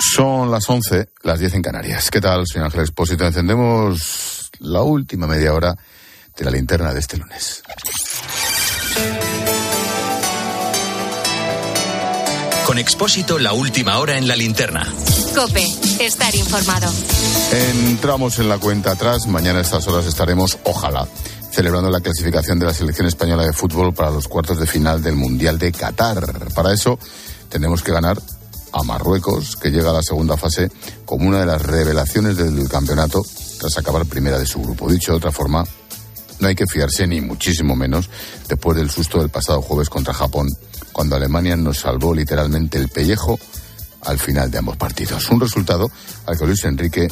Son las 11, las 10 en Canarias. ¿Qué tal, señor Ángel Expósito? Encendemos la última media hora de la linterna de este lunes. Con Expósito, la última hora en la linterna. Cope, estar informado. Entramos en la cuenta atrás. Mañana a estas horas estaremos, ojalá, celebrando la clasificación de la selección española de fútbol para los cuartos de final del Mundial de Qatar. Para eso tenemos que ganar a Marruecos, que llega a la segunda fase como una de las revelaciones del campeonato tras acabar primera de su grupo. Dicho de otra forma, no hay que fiarse ni muchísimo menos después del susto del pasado jueves contra Japón, cuando Alemania nos salvó literalmente el pellejo al final de ambos partidos. Un resultado al que Luis Enrique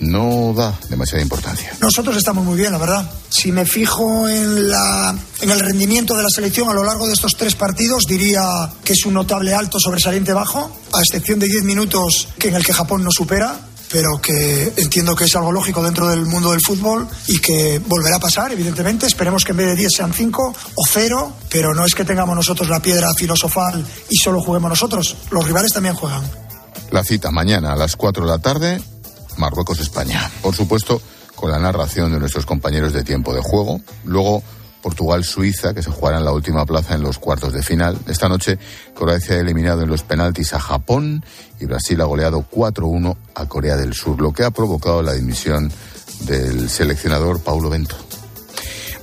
no da demasiada importancia. Nosotros estamos muy bien, la verdad. Si me fijo en, la, en el rendimiento de la selección a lo largo de estos tres partidos, diría que es un notable alto sobresaliente bajo, a excepción de 10 minutos que en el que Japón no supera pero que entiendo que es algo lógico dentro del mundo del fútbol y que volverá a pasar, evidentemente. Esperemos que en vez de 10 sean 5 o 0, pero no es que tengamos nosotros la piedra filosofal y solo juguemos nosotros. Los rivales también juegan. La cita mañana a las 4 de la tarde Marruecos-España. Por supuesto, con la narración de nuestros compañeros de tiempo de juego. Luego, Portugal-Suiza, que se jugará en la última plaza en los cuartos de final. Esta noche, Croacia ha eliminado en los penaltis a Japón y Brasil ha goleado 4-1 a Corea del Sur, lo que ha provocado la dimisión del seleccionador Paulo Bento.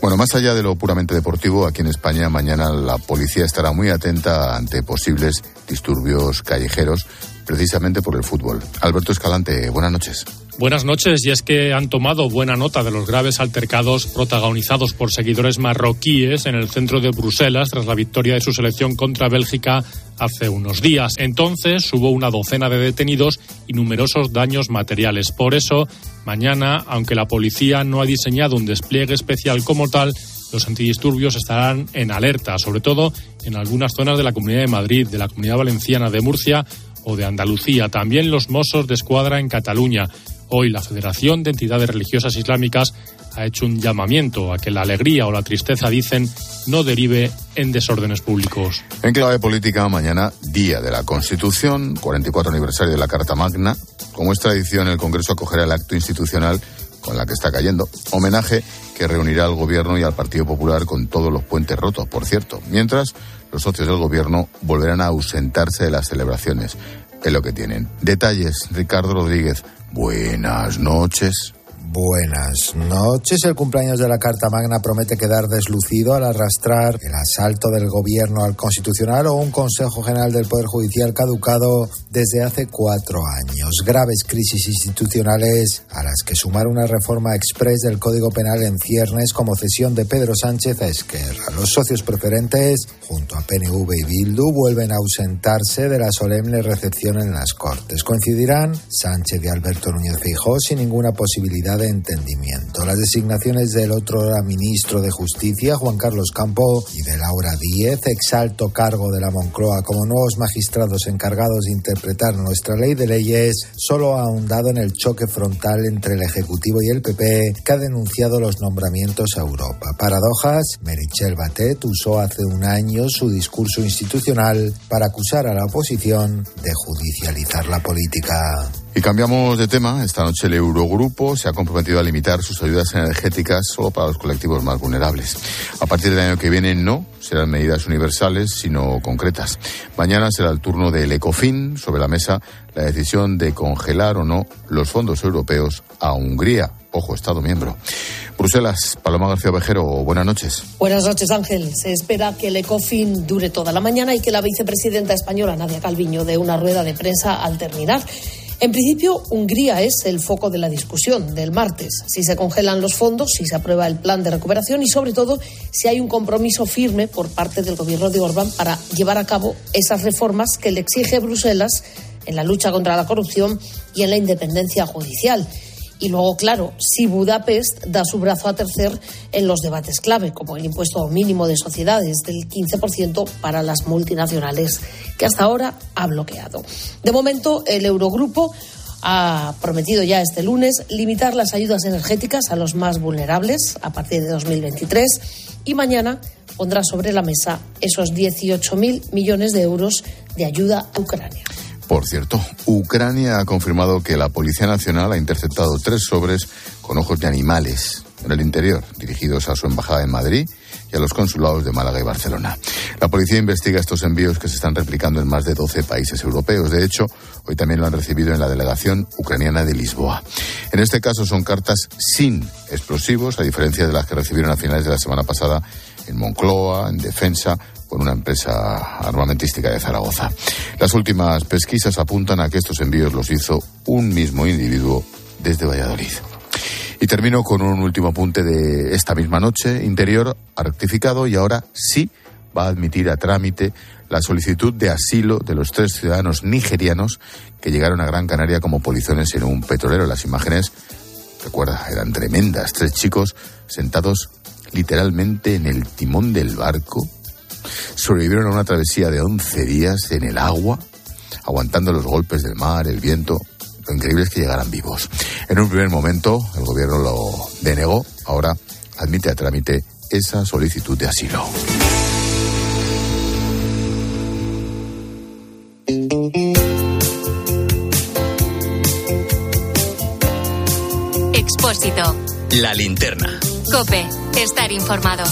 Bueno, más allá de lo puramente deportivo, aquí en España mañana la policía estará muy atenta ante posibles disturbios callejeros precisamente por el fútbol. Alberto Escalante, buenas noches. Buenas noches, y es que han tomado buena nota de los graves altercados protagonizados por seguidores marroquíes en el centro de Bruselas tras la victoria de su selección contra Bélgica hace unos días. Entonces hubo una docena de detenidos y numerosos daños materiales. Por eso, mañana, aunque la policía no ha diseñado un despliegue especial como tal, los antidisturbios estarán en alerta, sobre todo en algunas zonas de la Comunidad de Madrid, de la Comunidad Valenciana, de Murcia o de Andalucía. También los Mossos de Escuadra en Cataluña. Hoy la Federación de Entidades Religiosas Islámicas ha hecho un llamamiento a que la alegría o la tristeza, dicen, no derive en desórdenes públicos. En clave política, mañana, Día de la Constitución, 44 aniversario de la Carta Magna. Como es tradición, el Congreso acogerá el acto institucional con la que está cayendo. Homenaje que reunirá al Gobierno y al Partido Popular con todos los puentes rotos, por cierto. Mientras, los socios del Gobierno volverán a ausentarse de las celebraciones. Es lo que tienen. Detalles, Ricardo Rodríguez. Buenas noches. Buenas noches. El cumpleaños de la Carta Magna promete quedar deslucido al arrastrar el asalto del gobierno al Constitucional o un Consejo General del Poder Judicial caducado desde hace cuatro años. Graves crisis institucionales a las que sumar una reforma express del Código Penal en ciernes como cesión de Pedro Sánchez a Esquerra. Los socios preferentes, junto a PNV y Bildu, vuelven a ausentarse de la solemne recepción en las Cortes. Coincidirán Sánchez y Alberto Núñez Fijó sin ninguna posibilidad entendimiento. Las designaciones del otro ministro de Justicia, Juan Carlos Campo, y de Laura Díez, exalto cargo de la Moncloa como nuevos magistrados encargados de interpretar nuestra ley de leyes, solo ha ahondado en el choque frontal entre el Ejecutivo y el PP, que ha denunciado los nombramientos a Europa. Paradojas, Merichel Batet usó hace un año su discurso institucional para acusar a la oposición de judicializar la política. Y cambiamos de tema. Esta noche el Eurogrupo se ha comprometido a limitar sus ayudas energéticas solo para los colectivos más vulnerables. A partir del año que viene no serán medidas universales, sino concretas. Mañana será el turno del ECOFIN sobre la mesa la decisión de congelar o no los fondos europeos a Hungría. Ojo, Estado miembro. Bruselas, Paloma García Vejero, buenas noches. Buenas noches, Ángel. Se espera que el ECOFIN dure toda la mañana y que la vicepresidenta española, Nadia Calviño, dé una rueda de prensa al terminar. En principio, Hungría es el foco de la discusión del martes. Si se congelan los fondos, si se aprueba el plan de recuperación y, sobre todo, si hay un compromiso firme por parte del gobierno de Orbán para llevar a cabo esas reformas que le exige Bruselas en la lucha contra la corrupción y en la independencia judicial. Y luego, claro, si Budapest da su brazo a tercer en los debates clave, como el impuesto mínimo de sociedades del 15% para las multinacionales, que hasta ahora ha bloqueado. De momento, el Eurogrupo ha prometido ya este lunes limitar las ayudas energéticas a los más vulnerables a partir de 2023 y mañana pondrá sobre la mesa esos 18.000 millones de euros de ayuda a Ucrania. Por cierto, Ucrania ha confirmado que la Policía Nacional ha interceptado tres sobres con ojos de animales en el interior, dirigidos a su embajada en Madrid y a los consulados de Málaga y Barcelona. La policía investiga estos envíos que se están replicando en más de 12 países europeos. De hecho, hoy también lo han recibido en la delegación ucraniana de Lisboa. En este caso son cartas sin explosivos, a diferencia de las que recibieron a finales de la semana pasada en Moncloa, en Defensa, por una empresa armamentística de Zaragoza. Las últimas pesquisas apuntan a que estos envíos los hizo un mismo individuo desde Valladolid. Y termino con un último apunte de esta misma noche. Interior ha rectificado y ahora sí va a admitir a trámite la solicitud de asilo de los tres ciudadanos nigerianos que llegaron a Gran Canaria como polizones en un petrolero. Las imágenes, recuerda, eran tremendas. Tres chicos sentados literalmente en el timón del barco. Sobrevivieron a una travesía de 11 días en el agua, aguantando los golpes del mar, el viento, lo increíble es que llegaran vivos. En un primer momento el gobierno lo denegó, ahora admite a trámite esa solicitud de asilo. Expósito. La linterna. Cope. Estar informado.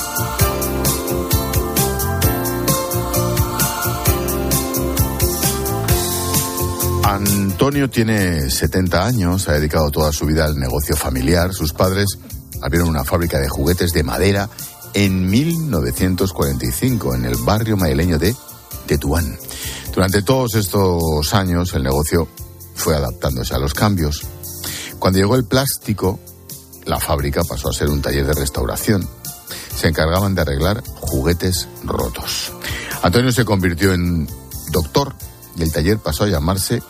Antonio tiene 70 años, ha dedicado toda su vida al negocio familiar. Sus padres abrieron una fábrica de juguetes de madera en 1945 en el barrio madrileño de Tetuán. Durante todos estos años el negocio fue adaptándose a los cambios. Cuando llegó el plástico, la fábrica pasó a ser un taller de restauración. Se encargaban de arreglar juguetes rotos. Antonio se convirtió en doctor y el taller pasó a llamarse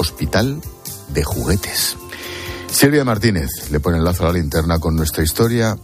Hospital de Juguetes. Silvia Martínez le pone el lazo a la linterna con nuestra historia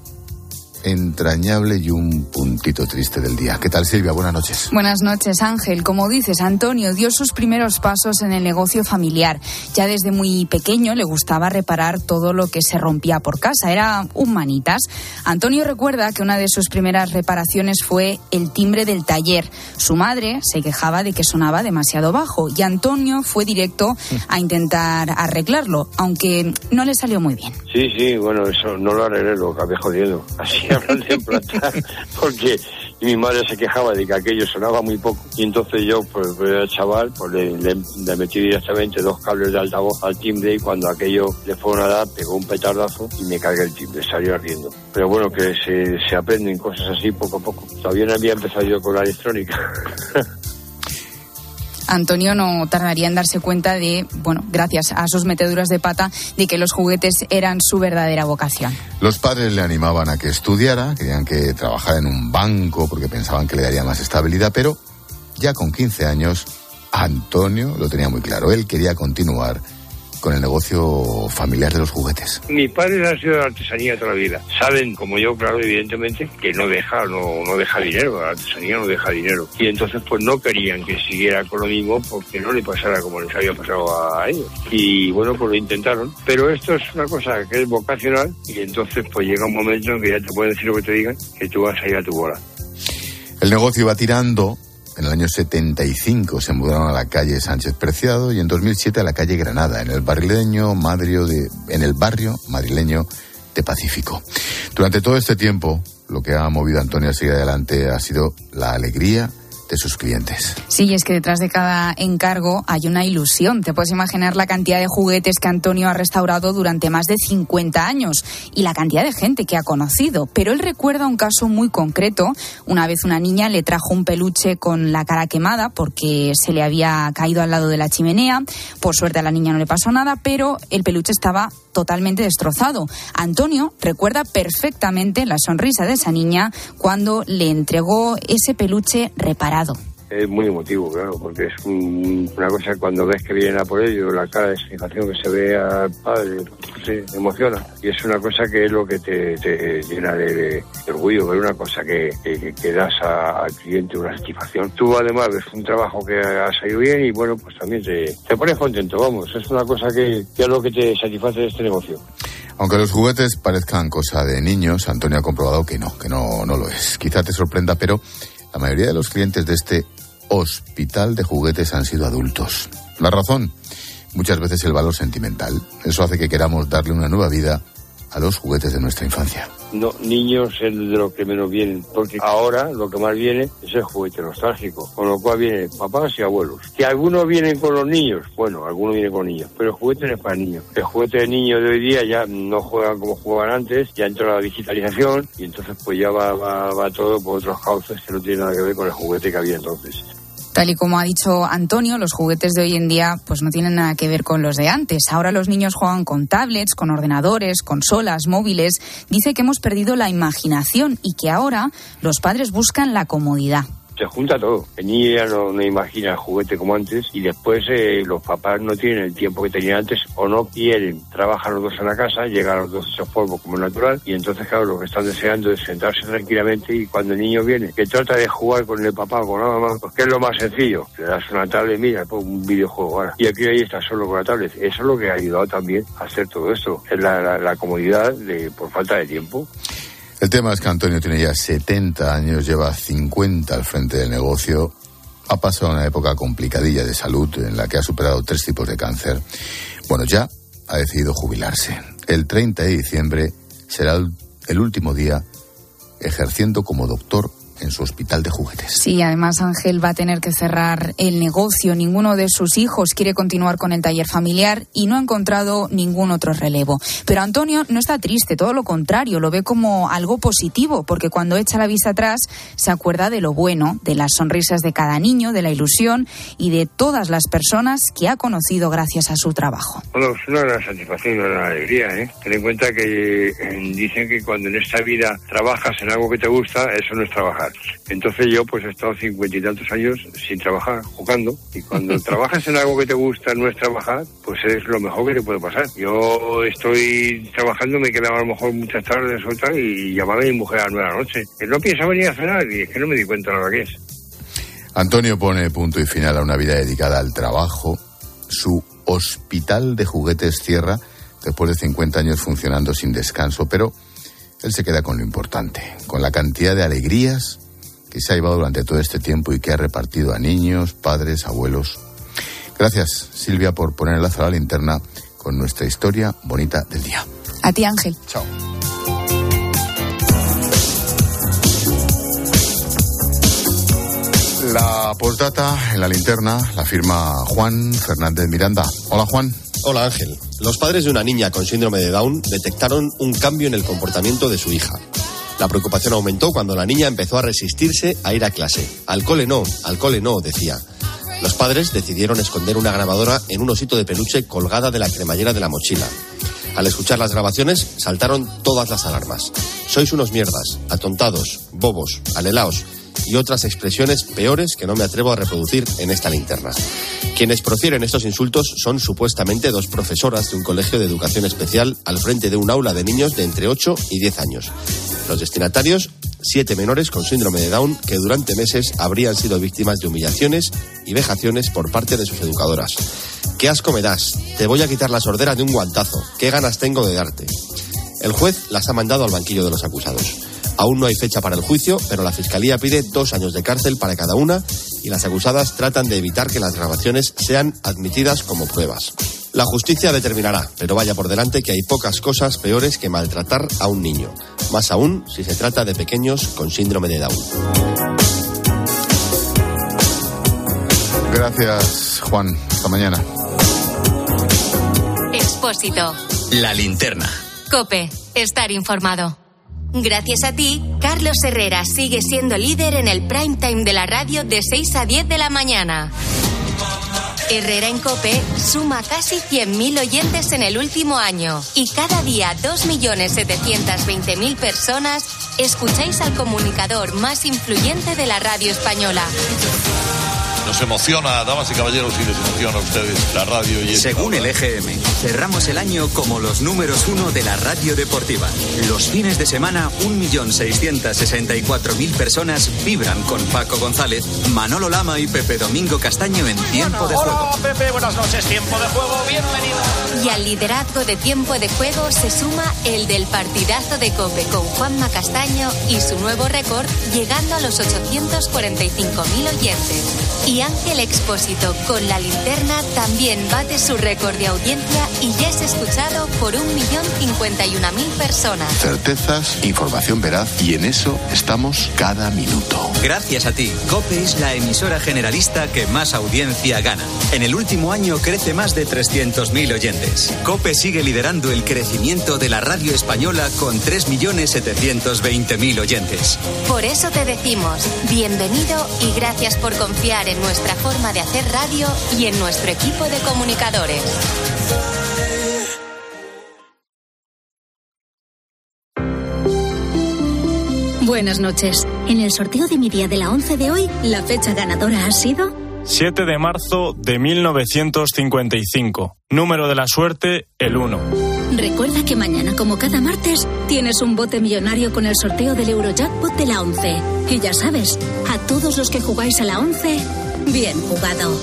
entrañable y un puntito triste del día. ¿Qué tal, Silvia? Buenas noches. Buenas noches, Ángel. Como dices, Antonio dio sus primeros pasos en el negocio familiar. Ya desde muy pequeño le gustaba reparar todo lo que se rompía por casa. Era un manitas. Antonio recuerda que una de sus primeras reparaciones fue el timbre del taller. Su madre se quejaba de que sonaba demasiado bajo y Antonio fue directo a intentar arreglarlo, aunque no le salió muy bien. Sí, sí, bueno, eso no lo arreglé, lo acabé jodiendo. Así de emplatar, porque mi madre se quejaba de que aquello sonaba muy poco. Y entonces yo, pues, era chaval, pues le, le- le metí directamente dos cables de altavoz al timbre y cuando aquello le fueron a dar, pegó un petardazo y me cargué el timbre, salió ardiendo. Pero bueno, que se, se aprenden cosas así poco a poco. Todavía no había empezado yo con la electrónica. Antonio no tardaría en darse cuenta de, bueno, gracias a sus meteduras de pata, de que los juguetes eran su verdadera vocación. Los padres le animaban a que estudiara, querían que trabajara en un banco porque pensaban que le daría más estabilidad, pero ya con 15 años, Antonio lo tenía muy claro. Él quería continuar con el negocio familiar de los juguetes. Mis padres han sido de la artesanía toda la vida. Saben, como yo, claro, evidentemente, que no deja, no, no deja dinero, la artesanía no deja dinero. Y entonces, pues no querían que siguiera con lo mismo porque no le pasara como les había pasado a ellos. Y bueno, pues lo intentaron. Pero esto es una cosa que es vocacional y entonces, pues llega un momento en que ya te pueden decir lo que te digan, que tú vas a ir a tu bola. El negocio iba tirando. En el año 75 se mudaron a la calle Sánchez Preciado y en 2007 a la calle Granada, en el barrileño madrio de, en el barrio madrileño de Pacífico. Durante todo este tiempo, lo que ha movido a Antonio a seguir adelante ha sido la alegría de sus clientes. Sí, es que detrás de cada encargo hay una ilusión. Te puedes imaginar la cantidad de juguetes que Antonio ha restaurado durante más de 50 años y la cantidad de gente que ha conocido. Pero él recuerda un caso muy concreto. Una vez una niña le trajo un peluche con la cara quemada porque se le había caído al lado de la chimenea. Por suerte a la niña no le pasó nada, pero el peluche estaba totalmente destrozado. Antonio recuerda perfectamente la sonrisa de esa niña cuando le entregó ese peluche reparado. Es muy emotivo, claro, porque es un- una cosa cuando ves que vienen a por ello, la cara de satisfacción que se ve al padre, se emociona. Y es una cosa que es lo que te, te llena de, de orgullo, ver una cosa que, que, que das a- al cliente, una satisfacción. Tú además ves un trabajo que ha salido bien y bueno, pues también te, te pones contento, vamos. Es una cosa que, que es lo que te satisface de este negocio. Aunque los juguetes parezcan cosa de niños, Antonio ha comprobado que no, que no, no lo es. Quizá te sorprenda, pero la mayoría de los clientes de este hospital de juguetes han sido adultos. La razón, muchas veces el valor sentimental. Eso hace que queramos darle una nueva vida a los juguetes de nuestra infancia. No, niños es de lo que menos vienen, porque ahora lo que más viene es el juguete nostálgico, con lo cual vienen papás y abuelos. Que algunos vienen con los niños, bueno, algunos vienen con niños, pero el juguete no es para niños. El juguete de niños de hoy día ya no juegan como jugaban antes, ya entró la digitalización y entonces pues ya va, va, va todo por otros cauces que no tienen nada que ver con el juguete que había entonces. Tal y como ha dicho Antonio, los juguetes de hoy en día pues no tienen nada que ver con los de antes. Ahora los niños juegan con tablets, con ordenadores, consolas, móviles. Dice que hemos perdido la imaginación y que ahora los padres buscan la comodidad se junta todo. El niño ya no, no imagina el juguete como antes y después eh, los papás no tienen el tiempo que tenían antes o no quieren. Trabajan los dos en la casa, llegan los dos hechos polvo como natural y entonces, claro, lo que están deseando es sentarse tranquilamente y cuando el niño viene, que trata de jugar con el papá o con la mamá, pues que es lo más sencillo. Le das una tablet, mira, pues un videojuego ahora. Y aquí ahí está solo con la tablet. Eso es lo que ha ayudado también a hacer todo esto. Es la, la, la comodidad de, por falta de tiempo. El tema es que Antonio tiene ya 70 años, lleva 50 al frente del negocio, ha pasado una época complicadilla de salud en la que ha superado tres tipos de cáncer. Bueno, ya ha decidido jubilarse. El 30 de diciembre será el último día ejerciendo como doctor en su hospital de juguetes. Sí, además Ángel va a tener que cerrar el negocio. Ninguno de sus hijos quiere continuar con el taller familiar y no ha encontrado ningún otro relevo. Pero Antonio no está triste, todo lo contrario, lo ve como algo positivo, porque cuando echa la vista atrás se acuerda de lo bueno, de las sonrisas de cada niño, de la ilusión y de todas las personas que ha conocido gracias a su trabajo. Bueno, es una gran satisfacción, una gran alegría. ¿eh? Ten en cuenta que eh, dicen que cuando en esta vida trabajas en algo que te gusta, eso no es trabajar. Entonces yo pues he estado cincuenta y tantos años sin trabajar, jugando. Y cuando trabajas en algo que te gusta, no es trabajar, pues es lo mejor que te puede pasar. Yo estoy trabajando, me quedaba a lo mejor muchas tardes soltar y llamaba a mi mujer a las nueve de la noche. Que no piensa venir a cenar y es que no me di cuenta de lo que es. Antonio pone punto y final a una vida dedicada al trabajo. Su hospital de juguetes cierra después de 50 años funcionando sin descanso, pero él se queda con lo importante, con la cantidad de alegrías que se ha llevado durante todo este tiempo y que ha repartido a niños, padres, abuelos. Gracias, Silvia, por poner el lazo a la linterna con nuestra historia bonita del día. A ti, Ángel. Chao. La postdata en la linterna la firma Juan Fernández Miranda. Hola, Juan. Hola Ángel. Los padres de una niña con síndrome de Down detectaron un cambio en el comportamiento de su hija. La preocupación aumentó cuando la niña empezó a resistirse a ir a clase. Al cole no, al cole no, decía. Los padres decidieron esconder una grabadora en un osito de peluche colgada de la cremallera de la mochila. Al escuchar las grabaciones, saltaron todas las alarmas. Sois unos mierdas, atontados, bobos, alelaos y otras expresiones peores que no me atrevo a reproducir en esta linterna. Quienes profieren estos insultos son supuestamente dos profesoras de un colegio de educación especial al frente de un aula de niños de entre 8 y 10 años. Los destinatarios, siete menores con síndrome de Down que durante meses habrían sido víctimas de humillaciones y vejaciones por parte de sus educadoras. ¿Qué asco me das? Te voy a quitar la sordera de un guantazo. ¿Qué ganas tengo de darte? El juez las ha mandado al banquillo de los acusados. Aún no hay fecha para el juicio, pero la Fiscalía pide dos años de cárcel para cada una y las acusadas tratan de evitar que las grabaciones sean admitidas como pruebas. La justicia determinará, pero vaya por delante que hay pocas cosas peores que maltratar a un niño, más aún si se trata de pequeños con síndrome de Down. Gracias, Juan. Hasta mañana. Expósito. La linterna. Cope. Estar informado. Gracias a ti, Carlos Herrera sigue siendo líder en el prime time de la radio de 6 a 10 de la mañana. Herrera en Cope suma casi 100.000 oyentes en el último año y cada día 2.720.000 personas escucháis al comunicador más influyente de la radio española. Nos emociona, damas y caballeros, y les emociona a ustedes la radio y Según el EGM, cerramos el año como los números uno de la radio deportiva. Los fines de semana, 1.664.000 personas vibran con Paco González, Manolo Lama y Pepe Domingo Castaño en Tiempo de Juego. Hola Pepe, buenas noches, Tiempo de Juego, bienvenido. Y al liderazgo de Tiempo de Juego se suma el del partidazo de Cope con Juanma Castaño y su nuevo récord llegando a los 845.000 oyentes. Y Y Ángel Expósito con la linterna también bate su récord de audiencia y ya es escuchado por un millón cincuenta y una mil personas. Certezas, información veraz y en eso estamos cada minuto. Gracias a ti, COPE es la emisora generalista que más audiencia gana. En el último año crece más de 300.000 oyentes. COPE sigue liderando el crecimiento de la radio española con 3.720.000 oyentes. Por eso te decimos, bienvenido y gracias por confiar en nuestra forma de hacer radio y en nuestro equipo de comunicadores. Buenas noches. En el sorteo de mi día de la 11 de hoy, la fecha ganadora ha sido 7 de marzo de 1955. Número de la suerte, el 1. Recuerda que mañana, como cada martes, tienes un bote millonario con el sorteo del Eurojackpot de la 11. Y ya sabes, a todos los que jugáis a la 11, bien jugado.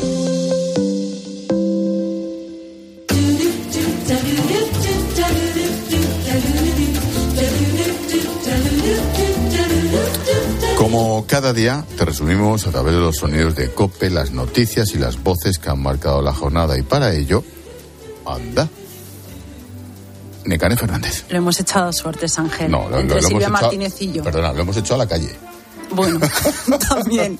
Como cada día, te resumimos a través de los sonidos de Cope, las noticias y las voces que han marcado la jornada. Y para ello, anda. Necane Fernández. Lo hemos echado suertes, Ángel. No, lo, Entre lo Silvia hemos echado- Martínez y yo. Perdona, lo hemos hecho a la calle. Bueno, también.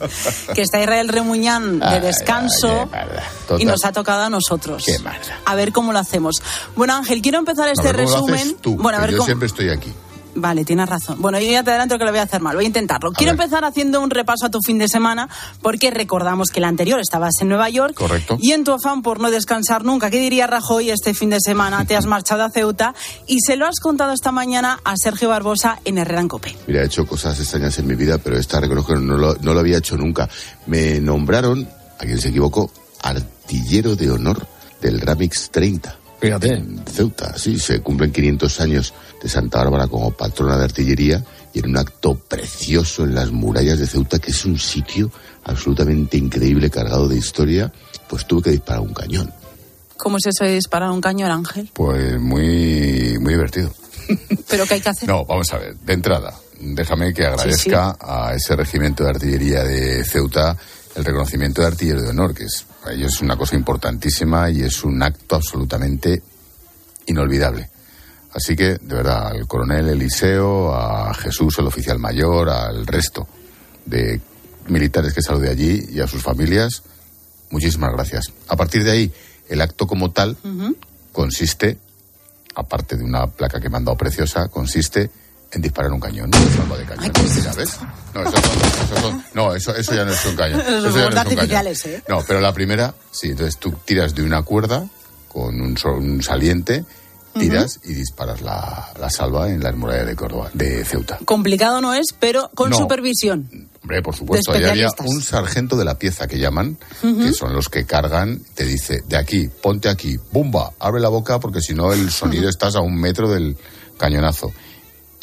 Que está Israel Remuñán de descanso ay, y nos ha tocado a nosotros. Qué. A ver cómo lo hacemos. Bueno, Ángel, quiero empezar este ver, ¿cómo lo resumen. tú? bueno, a ver yo cómo. siempre estoy aquí. Vale, tienes razón. Bueno, yo ya te adelanto que lo voy a hacer mal. Voy a intentarlo. Quiero ver. empezar haciendo un repaso a tu fin de semana, porque recordamos que el anterior estabas en Nueva York. Correcto. Y en tu afán por no descansar nunca, ¿qué diría Rajoy? Este fin de semana te has marchado a Ceuta y se lo has contado esta mañana a Sergio Barbosa en Herrera en Cope. Mira, he hecho cosas extrañas en mi vida, pero esta reconozco que no lo, no lo había hecho nunca. Me nombraron, a quien se equivocó, artillero de honor del Ramix 30. Fíjate. En Ceuta, sí, se cumplen 500 años de Santa Bárbara como patrona de artillería y en un acto precioso en las murallas de Ceuta, que es un sitio absolutamente increíble, cargado de historia, pues tuve que disparar un cañón. ¿Cómo es eso de disparar un cañón, Ángel? Pues muy, muy divertido. ¿Pero qué hay que hacer? No, vamos a ver. De entrada, déjame que agradezca a ese regimiento de artillería de Ceuta el reconocimiento de artillero de honor, que es, para ellos es una cosa importantísima y es un acto absolutamente inolvidable. Así que, de verdad, al coronel Eliseo, a Jesús, el oficial mayor, al resto de militares que saludé allí y a sus familias, muchísimas gracias. A partir de ahí, el acto como tal consiste, aparte de una placa que me han dado preciosa, consiste en disparar un cañón. No salva de cañón, ¿sabes? No, eso, son- eso son- no, eso, eso ya no es un cañón. Los Eso ya no es un cañón. ¿eh? No, pero la primera, sí, entonces tú tiras de una cuerda con un, un saliente, tiras y disparas la, la salva en las murallas de Córdoba, de Ceuta. Complicado no es, pero con No. supervisión. Hombre, por supuesto, ahí había un sargento de la pieza que llaman, que son los que cargan, te dice, de aquí, ponte aquí, bumba, abre la boca porque si no el sonido estás a un metro del cañonazo.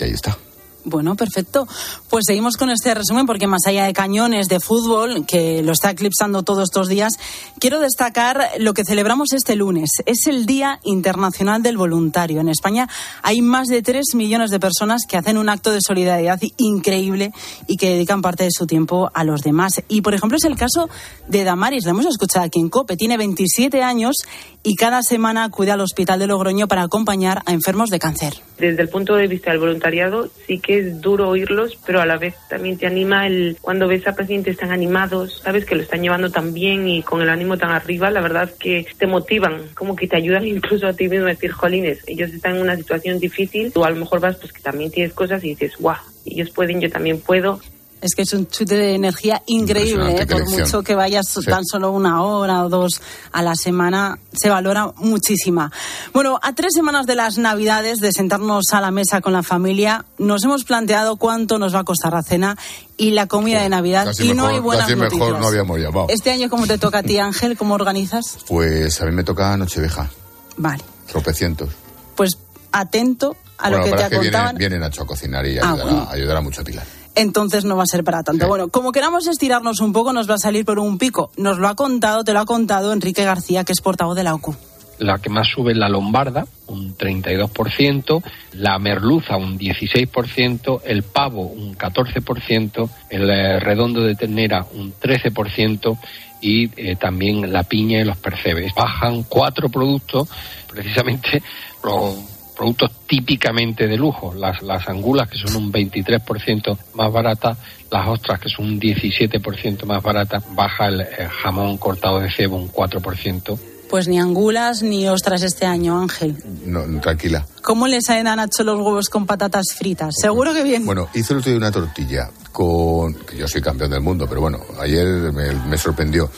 Ahí está. Bueno, perfecto. Pues seguimos con este resumen porque más allá de cañones de fútbol, que lo está eclipsando todos estos días, quiero destacar lo que celebramos este lunes. Es el Día Internacional del Voluntario. En España hay más de 3 millones de personas que hacen un acto de solidaridad increíble y que dedican parte de su tiempo a los demás. Y, por ejemplo, es el caso de Damaris. Lo hemos escuchado aquí en COPE. Tiene 27 años y cada semana acude al Hospital de Logroño para acompañar a enfermos de cáncer. Desde el punto de vista del voluntariado, sí que es duro oírlos, pero a la vez también te anima el cuando ves a pacientes tan animados, sabes que lo están llevando tan bien y con el ánimo tan arriba, la verdad que te motivan, como que te ayudan incluso a ti mismo a decir, jolines, ellos están en una situación difícil, tú a lo mejor vas pues que también tienes cosas y dices, guau, ellos pueden, yo también puedo. Es que es un chute de energía increíble, ¿eh? por mucho que vayas Sí. tan solo una hora o dos a la semana, se valora muchísima. Bueno, a tres semanas de las Navidades, de sentarnos a la mesa con la familia, nos hemos planteado cuánto nos va a costar la cena y la comida de Navidad y no hay buenas casi mejor noticias. no habíamos llamado. Este año, ¿cómo te toca a ti, Ángel? ¿Cómo organizas? Pues a mí me toca Nochevieja, Vale, tropecientos. pues atento a bueno, lo que te que viene, contaban. viene Nacho a cocinar y Ah, ayudar, bueno. a, ayudar a mucho a Pilar. Entonces no va a ser para tanto. Bueno, como queramos estirarnos un poco, nos va a salir por un pico. Nos lo ha contado, te lo ha contado Enrique García, que es portavoz de la OCU. La que más sube es la lombarda, un 32%, la merluza, un 16%, el pavo, un 14%, el eh, redondo de ternera, un 13%, y eh, también la piña y los percebes. Bajan cuatro productos, precisamente los productos típicamente de lujo, las, las angulas que son un 23% más baratas, las ostras que son un 17% más baratas, baja el, el jamón cortado de cebo un 4%. Pues ni angulas ni ostras este año, Ángel. No, tranquila. ¿Cómo le salen a Nacho los huevos con patatas fritas? Seguro que bien. Bueno, hice el otro día una tortilla con. que yo soy campeón del mundo, pero bueno, ayer me, me sorprendió.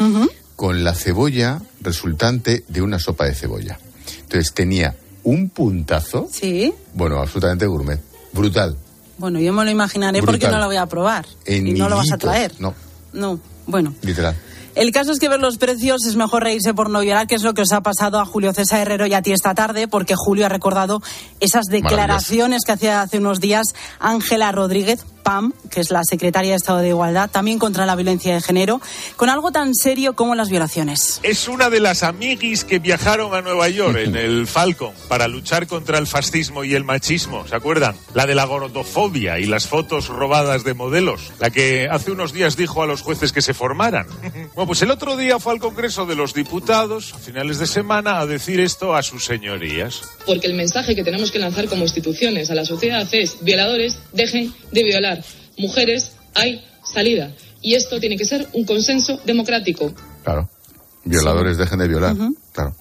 Con la cebolla resultante de una sopa de cebolla. Entonces tenía un puntazo, Sí. bueno, absolutamente gourmet. Brutal. Bueno, yo me lo imaginaré porque no lo voy a probar. En y no lo vas a traer. No, No. Bueno, literal. el caso es que ver los precios es mejor reírse por no llorar, que es lo que os ha pasado a Julio César Herrero y a ti esta tarde, porque Julio ha recordado esas declaraciones que hacía hace unos días Ángela Rodríguez, PAM, que es la secretaria de Estado de Igualdad, también contra la violencia de género, con algo tan serio como las violaciones. Es una de las amiguis que viajaron a Nueva York en el Falcon para luchar contra el fascismo y el machismo, ¿se acuerdan? La de la gordofobia y las fotos robadas de modelos, la que hace unos días dijo a los jueces que se formaran. Bueno, pues el otro día fue al Congreso de los Diputados, a finales de semana, a decir esto a sus señorías. Porque el mensaje que tenemos que lanzar como instituciones a la sociedad es violadores, dejen de violar. Mujeres, hay salida. Y esto tiene que ser un consenso democrático. Claro. Violadores dejen de violar. Claro.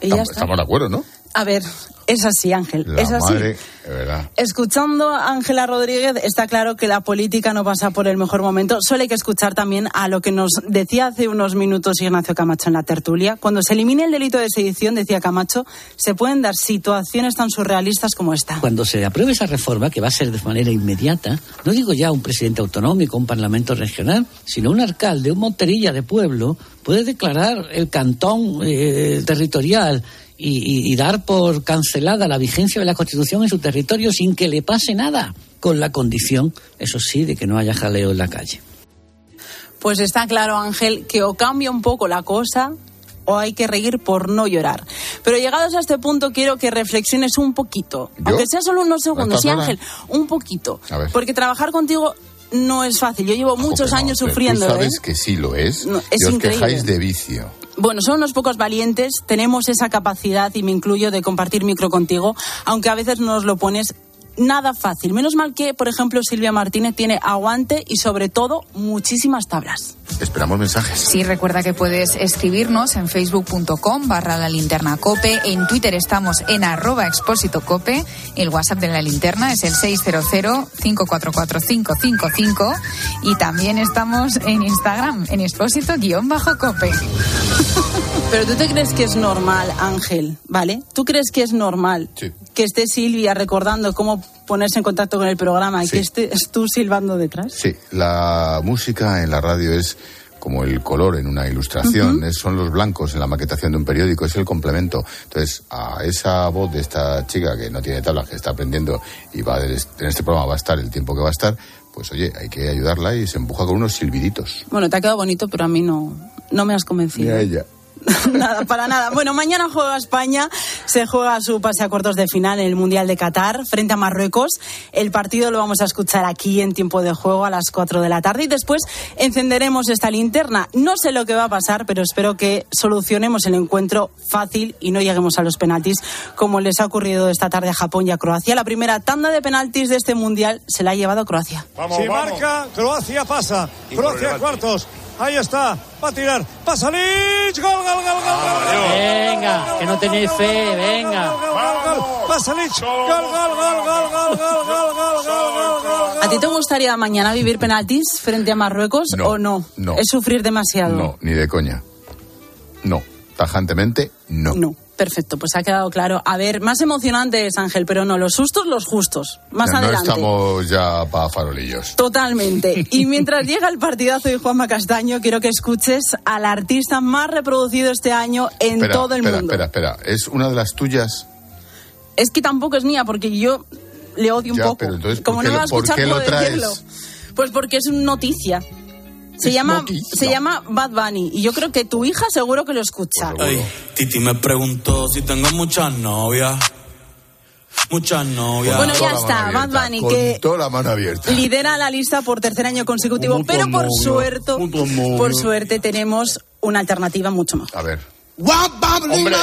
Y ya Estamos, está. estamos de acuerdo, ¿no? A ver, es así, Ángel, La es así. madre, de verdad. Escuchando a Ángela Rodríguez, está claro que la política no pasa por el mejor momento. Solo hay que escuchar también a lo que nos decía hace unos minutos Ignacio Camacho en la tertulia. Cuando se elimine el delito de sedición, decía Camacho, se pueden dar situaciones tan surrealistas como esta. Cuando se apruebe esa reforma, que va a ser de manera inmediata, no digo ya un presidente autonómico, un parlamento regional, sino un alcalde, un monterilla de pueblo, puede declarar el cantón eh, territorial y, y- y dar por cancelada la vigencia de la Constitución en su territorio sin que le pase nada, con la condición, eso sí, de que no haya jaleo en la calle. Pues está claro, Ángel, que o cambia un poco la cosa o hay que reír por no llorar. Pero llegados a este punto quiero que reflexiones un poquito, aunque sea solo unos segundos, ¿A sí, Ángel, un poquito. Porque trabajar contigo no es fácil. Yo llevo muchos años sufriendo. Tú ¿eh? sabes que sí lo es. No, es y os increíble. quejáis de vicio. Bueno, son unos pocos valientes, tenemos esa capacidad, y me incluyo, de compartir micro contigo, aunque a veces nos lo pones nada fácil. Menos mal que, por ejemplo, Silvia Martínez tiene aguante y, sobre todo, muchísimas tablas. Esperamos mensajes. Sí, recuerda que puedes escribirnos en facebook.com barra la linterna cope. En Twitter estamos en arroba expósito cope. El WhatsApp de la linterna es el 600-544-555. Y también estamos en Instagram, en expósito guion bajo cope. Pero tú te crees que es normal, Ángel, ¿vale? ¿Tú crees que es normal que esté Silvia recordando cómo ponerse en contacto con el programa y que estés tú silbando detrás? Sí, la música en la radio es como el color en una ilustración, es- son los blancos en la maquetación de un periódico, es el complemento. Entonces, a esa voz de esta chica que no tiene tablas, que está aprendiendo y va a- en este programa va a estar el tiempo que va a estar, pues oye, hay que ayudarla y se empuja con unos silbiditos. Bueno, te ha quedado bonito, pero a mí no, no me has convencido. Mira ella. nada, para nada. Bueno, mañana juega España, se juega su pase a cuartos de final en el Mundial de Qatar frente a Marruecos. El partido lo vamos a escuchar aquí en tiempo de juego a las 4 de la tarde y después encenderemos esta linterna. No sé lo que va a pasar, pero espero que solucionemos el encuentro fácil y no lleguemos a los penaltis como les ha ocurrido esta tarde a Japón y a Croacia. La primera tanda de penaltis de este Mundial se la ha llevado Croacia. si marca, Croacia pasa. Croacia cuartos. Ahí está. Va a tirar. Pasa Lich. Gol, gol, gol, gol, gol. Venga, que no tenéis fe, venga. Gol, gol, gol. Gol, gol, gol, gol, gol, gol, gol, gol, gol, gol, gol. ¿A ti te gustaría mañana vivir penaltis frente a Marruecos o no? no. Es sufrir demasiado. No, ni de coña. No, tajantemente no. No. Perfecto, pues ha quedado claro. A ver, más emocionante es Ángel, pero no, los sustos, los justos. Más no adelante. estamos ya para farolillos. Totalmente. Y mientras llega el partidazo de Juanma Castaño, quiero que escuches al artista más reproducido este año en espera, todo el espera, mundo. espera, espera. ¿Es una de las tuyas? Es que tampoco es mía, porque yo le odio un poco. pero entonces, ¿por Como qué no lo- va a por escuchar, qué lo puedo traes? decirlo. Pues porque es noticia. Se llama, se llama Bad Bunny y yo creo que tu hija seguro que lo escucha. Ey, Titi me preguntó si tengo muchas novias. Muchas novias. Bueno, ya está, Bad Bunny, que Toda la mano abierta. lidera la lista por tercer año consecutivo, Mucho pero por suerte, por suerte tenemos una alternativa mucho mejor. A ver. Hombre.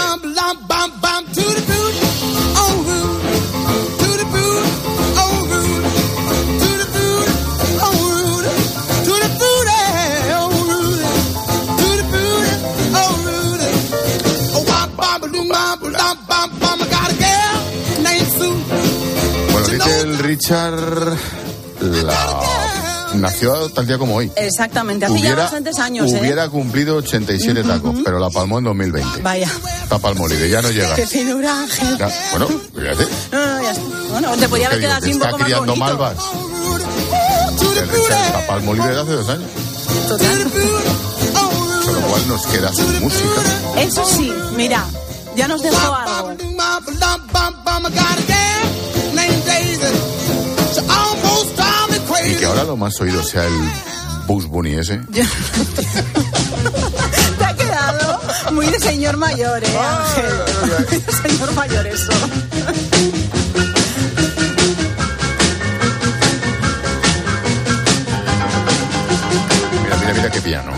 Little Richard la... nació tal día como hoy. Exactamente, hace ya bastantes años. ¿eh? Hubiera cumplido 87 tacos, pero la palmó en 2020. Vaya. Está palmolive, ya no llega. Qué finura, Ángel. Ya, bueno, fíjate. Ya está. Bueno, te podía haber quedado que así un está poco más bonito. malvas. Little Richard está palmolive de hace dos años. Con lo cual nos queda su música. Eso sí, mira, ya nos dejó algo. Ahora lo más oído sea el Bugs Bunny ese. Te ha quedado muy de señor mayor, ¿eh, Ángel? Muy de señor mayor eso. Mira, mira, mira qué piano.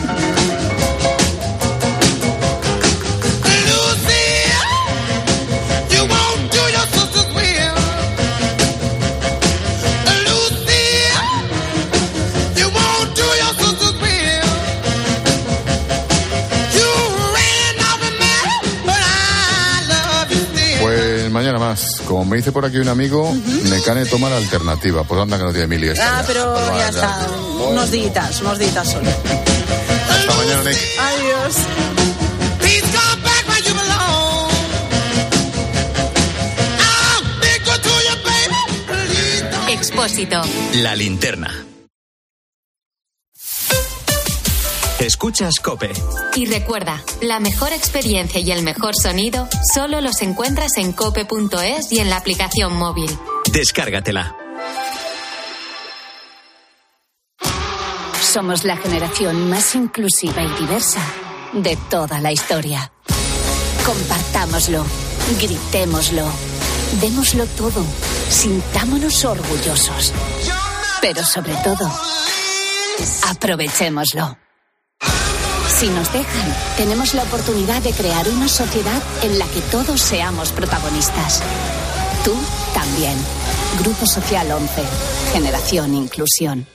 Me dice por aquí un amigo, Mecane toma la alternativa. Pues anda que no tiene mil Ah, ya. pero Pues ya está. Unos días, unos días solo. Hasta mañana, Nick. Adiós. Expósito. La linterna. Escuchas Cope. Y recuerda, la mejor experiencia y el mejor sonido solo los encuentras en cope.es y en la aplicación móvil. Descárgatela. Somos la generación más inclusiva y diversa de toda la historia. Compartámoslo, gritémoslo, démoslo todo, sintámonos orgullosos. Pero sobre todo, aprovechémoslo. Si nos dejan, tenemos la oportunidad de crear una sociedad en la que todos seamos protagonistas. Tú también. Grupo Social 11. Generación Inclusión.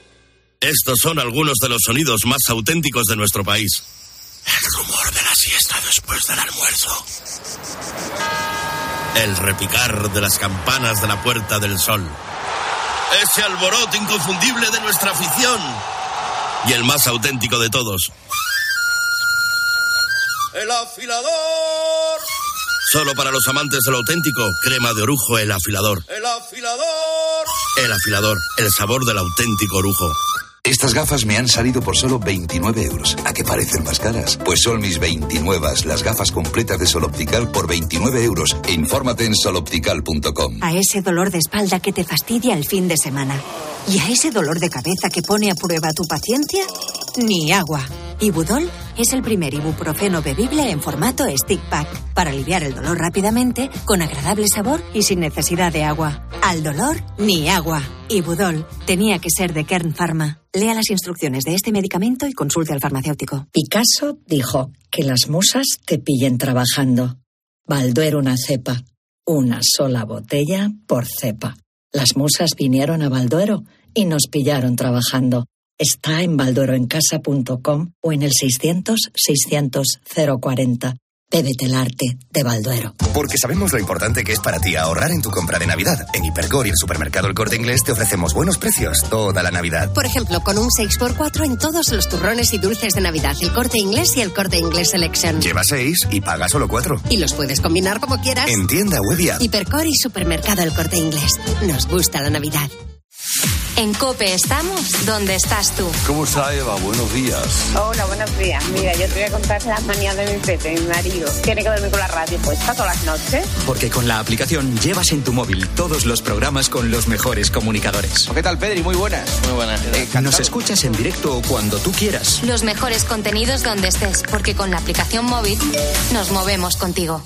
Estos son algunos de los sonidos más auténticos de nuestro país. El rumor de la siesta después del almuerzo. El repicar de las campanas de la Puerta del Sol. Ese alboroto inconfundible de nuestra afición. Y el más auténtico de todos. El afilador. Solo para los amantes del auténtico, crema de orujo, el afilador. El afilador. El afilador, el sabor del auténtico orujo. Estas gafas me han salido por solo 29 euros. ¿A qué parecen más caras? Pues son mis 29, las gafas completas de Sol Optical por 29 euros. Infórmate en soloptical.com. A ese dolor de espalda que te fastidia el fin de semana. Y a ese dolor de cabeza que pone a prueba tu paciencia, ni agua. Ibudol es el primer ibuprofeno bebible en formato stick pack para aliviar el dolor rápidamente, con agradable sabor y sin necesidad de agua. Al dolor, ni agua. Ibudol tenía que ser de Kern Pharma. Lea las instrucciones de este medicamento y consulte al farmacéutico. Picasso dijo que las musas te pillen trabajando. Balduero una cepa. Una sola botella por cepa. Las musas vinieron a Balduero y nos pillaron trabajando. Está en baldueroencasa.com o en el 600-600-040. Bébete el arte de Balduero. Porque sabemos lo importante que es para ti ahorrar en tu compra de Navidad. En Hipercor y el supermercado El Corte Inglés te ofrecemos buenos precios toda la Navidad. Por ejemplo, con un 6x4 en todos los turrones y dulces de Navidad, el corte inglés y el corte inglés Selection. Lleva seis y paga solo cuatro. Y los puedes combinar como quieras. En tienda web y app. Hipercor y supermercado el corte inglés. Nos gusta la Navidad. En Cope estamos donde estás tú. ¿Cómo está Eva? Buenos días. Hola, buenos días. Mira, yo te voy a contar las manías de mi Pepe, mi marido. Tiene que dormir con la radio puesta todas las noches. Porque con la aplicación llevas en tu móvil todos los programas con los mejores comunicadores. ¿Qué tal, Pedri? Muy buenas. Muy buenas. Nos escuchas en directo o cuando tú quieras. Los mejores contenidos donde estés, porque con la aplicación móvil nos movemos contigo.